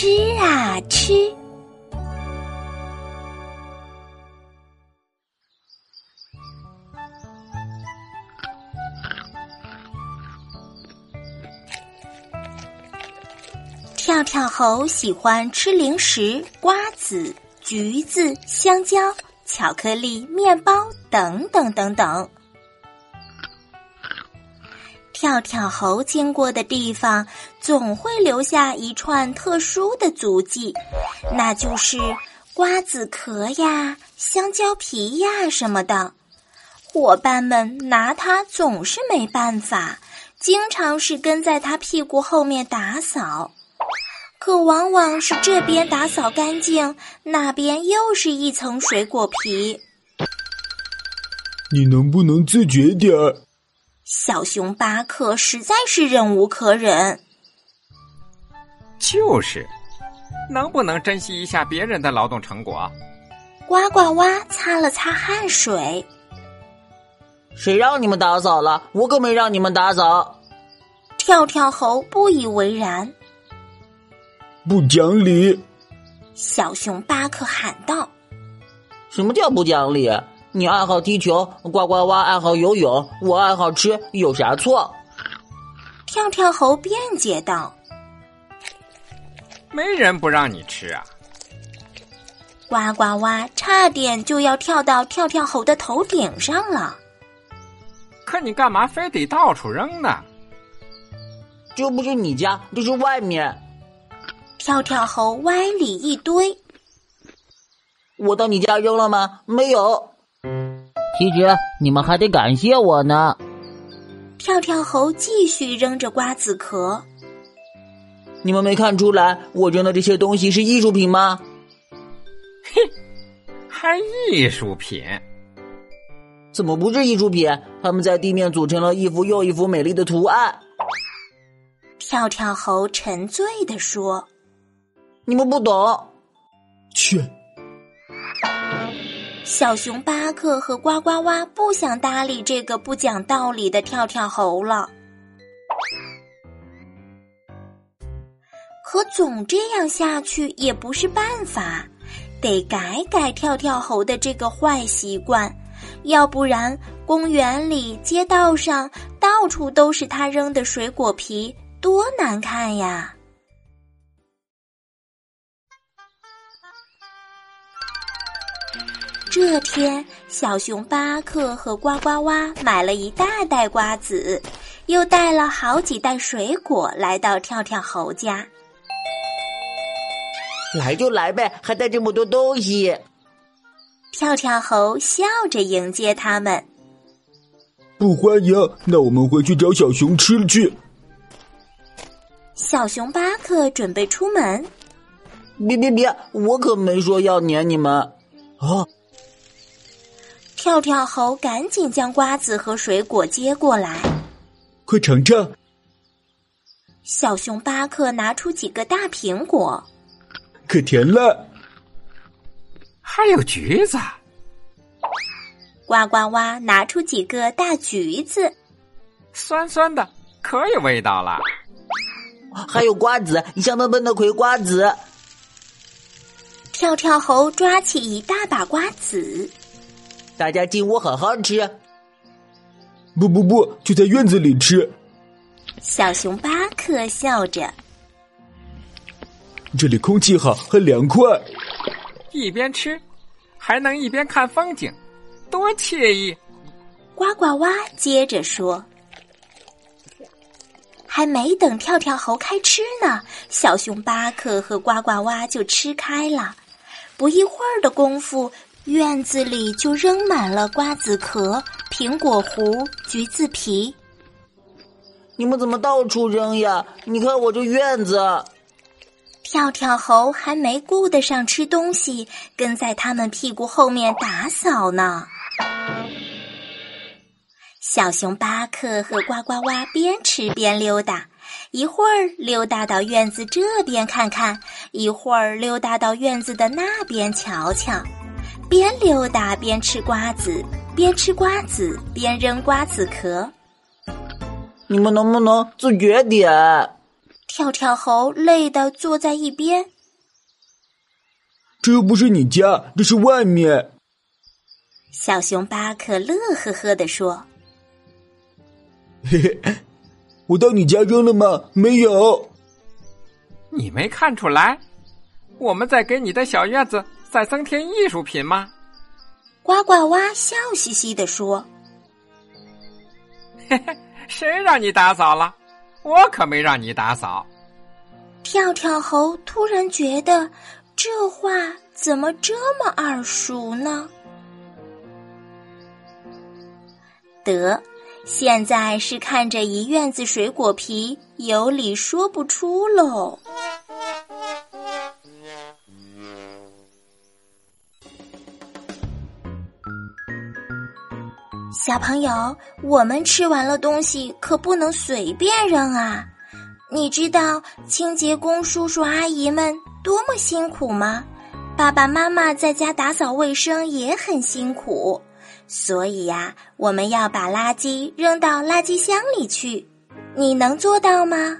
吃啊吃。跳跳猴喜欢吃零食、瓜子、橘子、香蕉、巧克力、面包等等等等。跳跳猴经过的地方，总会留下一串特殊的足迹，那就是瓜子壳呀、香蕉皮呀什么的。伙伴们拿它总是没办法，经常是跟在他屁股后面打扫，可往往是这边打扫干净，那边又是一层水果皮。你能不能自觉点儿？小熊巴克实在是忍无可忍。就是，能不能珍惜一下别人的劳动成果？呱呱蛙擦了擦汗水。谁让你们打扫了？我可没让你们打扫。跳跳猴不以为然。不讲理！小熊巴克喊道：“什么叫不讲理？”你爱好踢球，呱呱蛙爱好游泳，我爱好吃，有啥错？跳跳猴辩解道：“没人不让你吃啊！”呱呱蛙差点就要跳到跳跳猴的头顶上了。可你干嘛非得到处扔呢？这不是你家，这是外面。跳跳猴歪理一堆。我到你家扔了吗？没有。其实你们还得感谢我呢。跳跳猴继续扔着瓜子壳。你们没看出来我扔的这些东西是艺术品吗？嘿，还艺术品？怎么不是艺术品？他们在地面组成了一幅又一幅美丽的图案。跳跳猴沉醉地说：“你们不懂。”切。小熊巴克和呱呱蛙不想搭理这个不讲道理的跳跳猴了，可总这样下去也不是办法，得改改跳跳猴的这个坏习惯，要不然公园里、街道上到处都是他扔的水果皮，多难看呀！这天，小熊巴克和呱呱蛙买了一大袋瓜子，又带了好几袋水果来到跳跳猴家。来就来呗，还带这么多东西。跳跳猴笑着迎接他们。不欢迎，那我们回去找小熊吃去。小熊巴克准备出门。别别别，我可没说要撵你们啊！跳跳猴赶紧将瓜子和水果接过来，快尝尝。小熊巴克拿出几个大苹果，可甜了。还有橘子。呱呱蛙拿出几个大橘子，酸酸的，可有味道了。还有瓜子，香喷喷的葵瓜子。跳跳猴抓起一大把瓜子。大家进屋好好吃。不不不，就在院子里吃。小熊巴克笑着。这里空气好，很凉快。一边吃，还能一边看风景，多惬意！呱呱蛙接着说。还没等跳跳猴开吃呢，小熊巴克和呱呱蛙就吃开了。不一会儿的功夫。院子里就扔满了瓜子壳、苹果核、橘子皮。你们怎么到处扔呀？你看我这院子。跳跳猴还没顾得上吃东西，跟在他们屁股后面打扫呢。小熊巴克和呱呱蛙边吃边溜达，一会儿溜达到院子这边看看，一会儿溜达到院子的那边瞧瞧。边溜达边吃瓜子，边吃瓜子边扔瓜子壳。你们能不能自觉点？跳跳猴累得坐在一边。这又不是你家，这是外面。小熊巴克乐呵呵的说：“嘿嘿，我到你家扔了吗？没有。你没看出来？我们在给你的小院子再增添艺术品吗？”呱呱蛙笑嘻嘻地说：“嘿嘿，谁让你打扫了？我可没让你打扫。”跳跳猴突然觉得这话怎么这么耳熟呢？得，现在是看着一院子水果皮，有理说不出喽。小朋友，我们吃完了东西可不能随便扔啊！你知道清洁工叔叔阿姨们多么辛苦吗？爸爸妈妈在家打扫卫生也很辛苦。所以呀，我们要把垃圾扔到垃圾箱里去。你能做到吗？